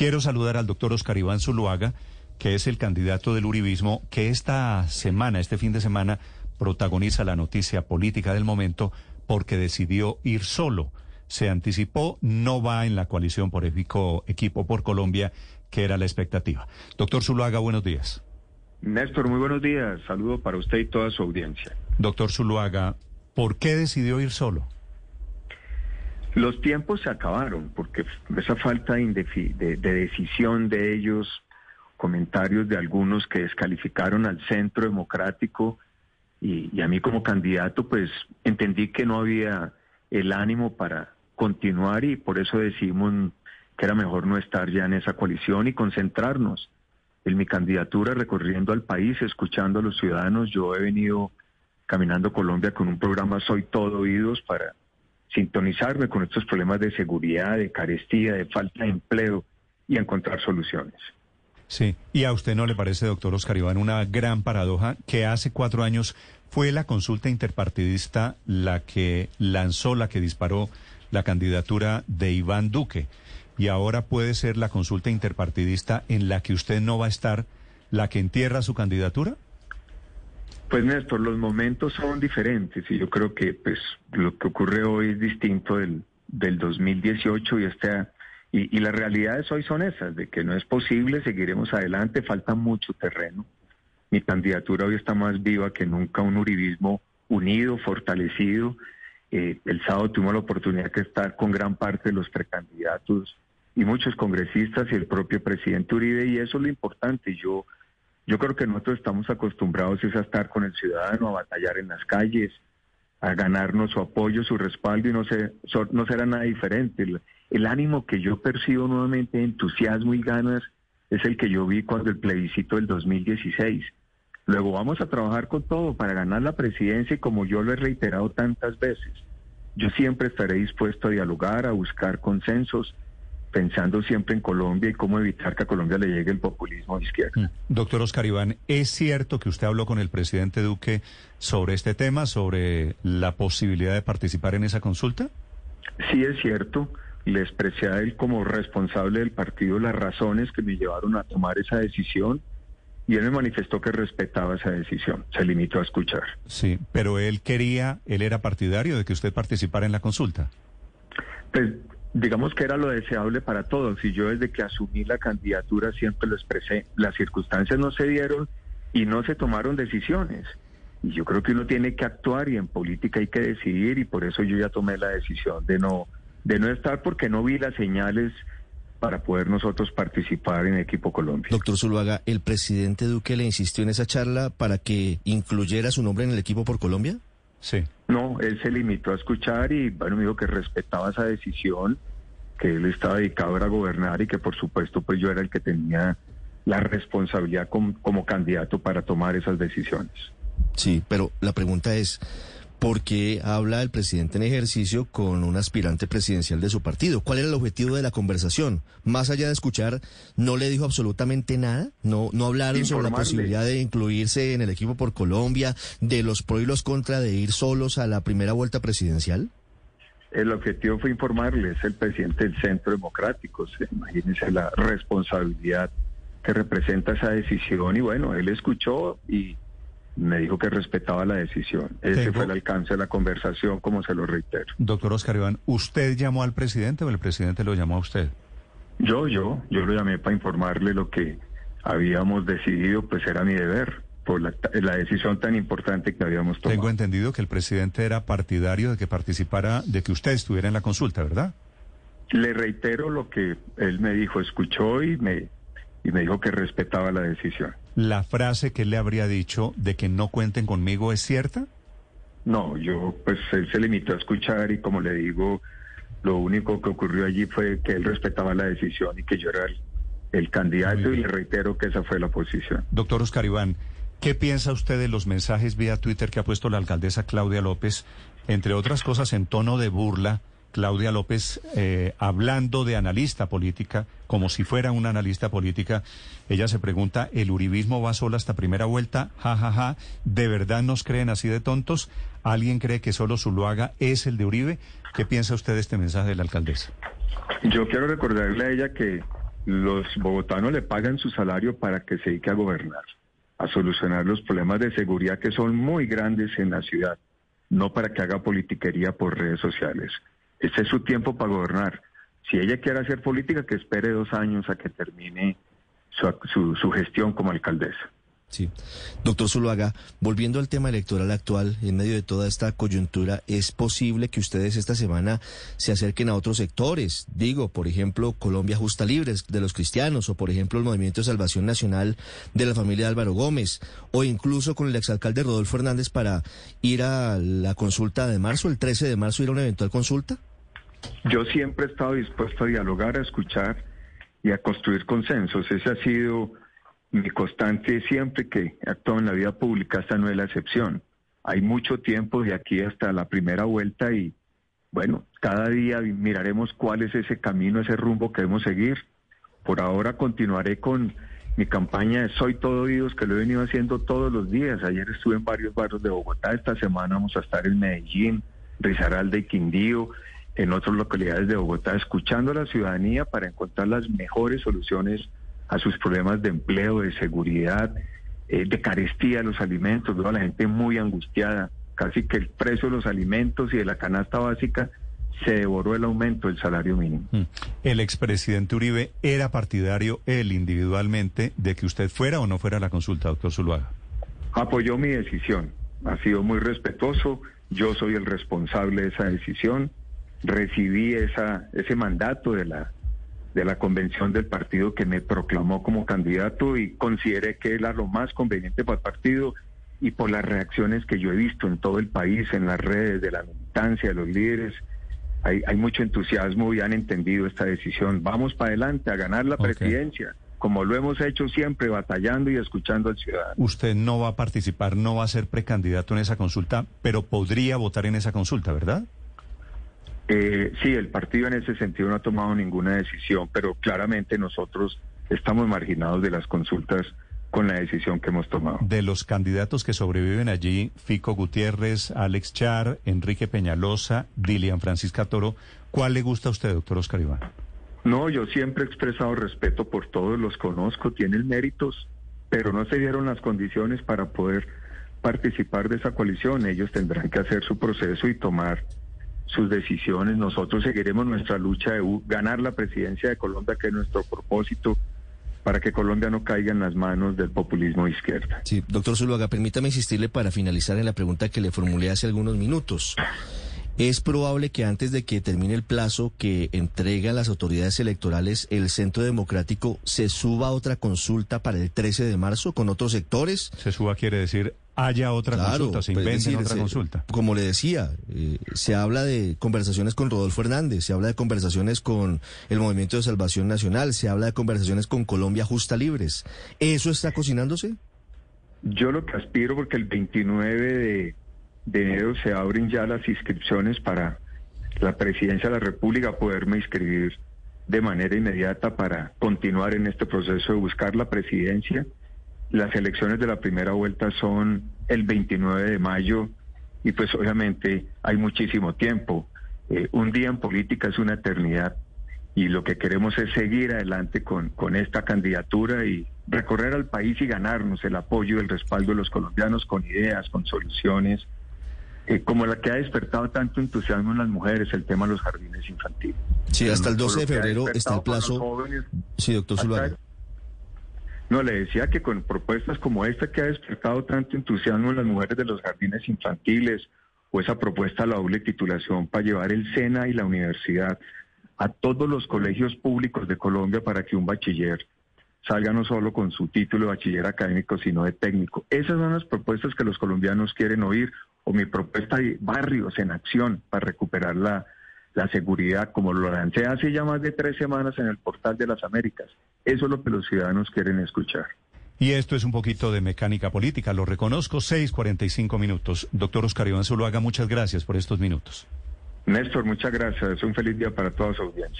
Quiero saludar al doctor Oscar Iván Zuluaga, que es el candidato del Uribismo, que esta semana, este fin de semana, protagoniza la noticia política del momento porque decidió ir solo. Se anticipó, no va en la coalición por equipo, equipo por Colombia, que era la expectativa. Doctor Zuluaga, buenos días. Néstor, muy buenos días. Saludo para usted y toda su audiencia. Doctor Zuluaga, ¿por qué decidió ir solo? Los tiempos se acabaron porque esa falta de, decisión de ellos, comentarios de algunos que descalificaron al centro democrático y, y, a mí como candidato, pues entendí que no había el ánimo para continuar y por eso decidimos que era mejor no estar ya en esa coalición y concentrarnos en mi candidatura recorriendo al país, escuchando a los ciudadanos. Yo he venido caminando Colombia con un programa Soy Todo Oídos para sintonizarme con estos problemas de seguridad, de carestía, de falta de empleo y encontrar soluciones. Sí, y a usted no le parece, doctor Oscar Iván, una gran paradoja que hace cuatro años fue la consulta interpartidista la que lanzó, la que disparó la candidatura de Iván Duque. Y ahora puede ser la consulta interpartidista en la que usted no va a estar la que entierra su candidatura? Pues Néstor, los momentos son diferentes y yo creo que pues lo que ocurre hoy es distinto del, del 2018 y esta y, y las realidades hoy son esas, de que no es posible, seguiremos adelante, falta mucho terreno. Mi candidatura hoy está más viva que nunca, un uribismo unido, fortalecido. Eh, el sábado tuvimos la oportunidad de estar con gran parte de los precandidatos y muchos congresistas y el propio presidente Uribe y eso es lo importante. Yo yo creo que nosotros estamos acostumbrados es a estar con el ciudadano, a batallar en las calles, a ganarnos su apoyo, su respaldo y no, sé, no será nada diferente. El, ánimo que yo percibo nuevamente, entusiasmo y ganas, es el que yo vi cuando el plebiscito del 2016. Luego vamos a trabajar con todo para ganar la presidencia y como yo lo he reiterado tantas veces, yo siempre estaré dispuesto a dialogar, a buscar consensos, pensando siempre en Colombia y cómo evitar que a Colombia le llegue el populismo de izquierda. Mm. Doctor Oscar Iván, ¿es cierto que usted habló con el presidente Duque sobre este tema, sobre la posibilidad de participar en esa consulta? Sí, es cierto. Le expresé a él como responsable del partido las razones que me llevaron a tomar esa decisión y él me manifestó que respetaba esa decisión. Se limitó a escuchar. Sí, pero él quería, él era partidario de que usted participara en la consulta. Pues digamos que era lo deseable para todos y yo desde que asumí la candidatura siempre lo expresé. Las circunstancias no se dieron y no se tomaron decisiones. Y yo creo que uno tiene que actuar y en política hay que decidir y por eso yo ya tomé la decisión de no de no estar porque no vi las señales para poder nosotros participar en Equipo Colombia. Doctor Zuluaga, ¿el presidente Duque le insistió en esa charla para que incluyera su nombre en el Equipo por Colombia? Sí. No, él se limitó a escuchar y bueno, me dijo que respetaba esa decisión, que él estaba dedicado a gobernar y que por supuesto pues yo era el que tenía la responsabilidad como candidato para tomar esas decisiones. Sí, pero la pregunta es, porque habla el presidente en ejercicio con un aspirante presidencial de su partido. ¿Cuál era el objetivo de la conversación? Más allá de escuchar, ¿no le dijo absolutamente nada? ¿No, no hablaron sobre la posibilidad de incluirse en el equipo por Colombia, de los pros y los contra de ir solos a la primera vuelta presidencial? El objetivo fue informarles, el presidente del Centro Democrático. Imagínense la responsabilidad que representa esa decisión y bueno, él escuchó y me dijo que respetaba la decisión. Ese fue el alcance de la conversación, como se lo reitero. Doctor Oscar Iván, ¿usted llamó al presidente o el presidente lo llamó a usted? Yo, yo, yo lo llamé para informarle lo que habíamos decidido, pues era mi deber por la, la decisión tan importante que habíamos tomado. Tengo entendido que el presidente era partidario de que participara, de que usted estuviera en la consulta, ¿verdad? Le reitero lo que él me dijo, escuchó y me, y me dijo que respetaba la decisión. ¿La frase que él le habría dicho de que no cuenten conmigo es cierta? No, yo pues él se limitó a escuchar y como le digo, lo único que ocurrió allí fue que él respetaba la decisión y que yo era el, candidato y le reitero que esa fue la posición. Doctor Oscar Iván, ¿qué piensa usted de los mensajes vía Twitter que ha puesto la alcaldesa Claudia López, entre otras cosas en tono de burla? Claudia López eh, hablando de analista política, como si fuera una analista política. Ella se pregunta, ¿el uribismo va solo hasta primera vuelta? Ja, ja, ja. ¿De verdad nos creen así de tontos? ¿Alguien cree que solo Zuluaga es el de Uribe? ¿Qué piensa usted de este mensaje de la alcaldesa? Yo quiero recordarle a ella que los bogotanos le pagan su salario para que se dedique a gobernar, a solucionar los problemas de seguridad que son muy grandes en la ciudad, no para que haga politiquería por redes sociales. Este es su tiempo para gobernar. Si ella quiere hacer política, que espere dos años a que termine su, su gestión como alcaldesa. Sí. Doctor Zuluaga, volviendo al tema electoral actual, en medio de toda esta coyuntura, ¿es posible que ustedes esta semana se acerquen a otros sectores? Digo, por ejemplo, Colombia Justa Libres de los cristianos, o por ejemplo el Movimiento de Salvación Nacional de la familia de Álvaro Gómez, o incluso con el exalcalde Rodolfo Hernández para ir a la consulta de marzo, el 13 de marzo, ir a una eventual consulta? Yo siempre he estado dispuesto a dialogar, a escuchar y a construir consensos. Ese ha sido mi constante siempre que actúo en la vida pública, esta no es la excepción. Hay mucho tiempo de aquí hasta la primera vuelta y bueno, cada día miraremos cuál es ese camino, ese rumbo que debemos seguir. Por ahora continuaré con mi campaña de Soy Todo Oídos, que lo he venido haciendo todos los días. Ayer estuve en varios barrios de Bogotá, esta semana vamos a estar en Medellín, Risaralda y Quindío, en otras localidades de Bogotá, escuchando a la ciudadanía para encontrar las mejores soluciones a sus problemas de empleo, de seguridad, eh, de carestía de los alimentos, veo a la gente muy angustiada, casi que el precio de los alimentos y de la canasta básica se devoró el aumento del salario mínimo. Mm. El expresidente Uribe era partidario, él individualmente, de que usted fuera o no fuera a la consulta, doctor Zuluaga. Apoyó mi decisión, ha sido muy respetuoso, yo soy el responsable de esa decisión, recibí esa, ese mandato de la de la convención del partido que me proclamó como candidato y consideré que era lo más conveniente para el partido y por las reacciones que yo he visto en todo el país, en las redes de la militancia, de los líderes. Hay, hay mucho entusiasmo y han entendido esta decisión. Vamos para adelante a ganar la presidencia, como lo hemos hecho siempre, batallando y escuchando al ciudadano. Usted no va a participar, no va a ser precandidato en esa consulta, pero podría votar en esa consulta, ¿verdad? Eh, sí, el partido en ese sentido no ha tomado ninguna decisión, pero claramente nosotros estamos marginados de las consultas con la decisión que hemos tomado. De los candidatos que sobreviven allí, Fico Gutiérrez, Alex Char, Enrique Peñalosa, Dilian Francisca Toro, ¿cuál le gusta a usted, doctor Oscar Iván? No, yo siempre he expresado respeto por todos, los conozco, tienen méritos, pero no se dieron las condiciones para poder participar de esa coalición. Ellos tendrán que hacer su proceso y tomar sus decisiones. Nosotros seguiremos nuestra lucha de ganar la presidencia de Colombia, que es nuestro propósito, para que Colombia no caiga en las manos del populismo de izquierda. Sí, doctor Zuluaga, permítame insistirle para finalizar en la pregunta que le formulé hace algunos minutos. Es probable que antes de que termine el plazo que entregan las autoridades electorales, el Centro Democrático se suba a otra consulta para el 13 de marzo con otros sectores. Se suba quiere decir haya otra consulta, se inventen otra consulta. Como le decía, eh, se habla de conversaciones con Rodolfo Hernández, se habla de conversaciones con el Movimiento de Salvación Nacional, se habla de conversaciones con Colombia Justa Libres. ¿Eso está cocinándose? Yo lo que aspiro, porque el 29 de, de enero se abren ya las inscripciones para la presidencia de la República, poderme inscribir de manera inmediata para continuar en este proceso de buscar la presidencia las elecciones de la primera vuelta son el 29 de mayo y pues obviamente hay muchísimo tiempo. Eh, un día en política es una eternidad y lo que queremos es seguir adelante con, con esta candidatura y recorrer al país y ganarnos el apoyo y el respaldo de los colombianos con ideas, con soluciones, eh, como la que ha despertado tanto entusiasmo en las mujeres, el tema de los jardines infantiles. Sí, hasta el 12 de febrero está el plazo. sí, doctor Zuluaga. No, le decía que con propuestas como esta que ha despertado tanto entusiasmo en las mujeres de los jardines infantiles o esa propuesta de la doble titulación para llevar el SENA y la universidad a todos los colegios públicos de Colombia para que un bachiller salga no solo con su título de bachiller académico, sino de técnico. Esas son las propuestas que los colombianos quieren oír, o mi propuesta de barrios en acción para recuperar la, la seguridad, como lo lancé hace ya más de tres semanas en el portal de las Américas. Eso es lo que los ciudadanos quieren escuchar. Y esto es un poquito de mecánica política, lo reconozco, 6.45 minutos. Doctor Oscar Iván Zuluaga, muchas gracias por estos minutos. Néstor, muchas gracias. Es un feliz día para toda su audiencia.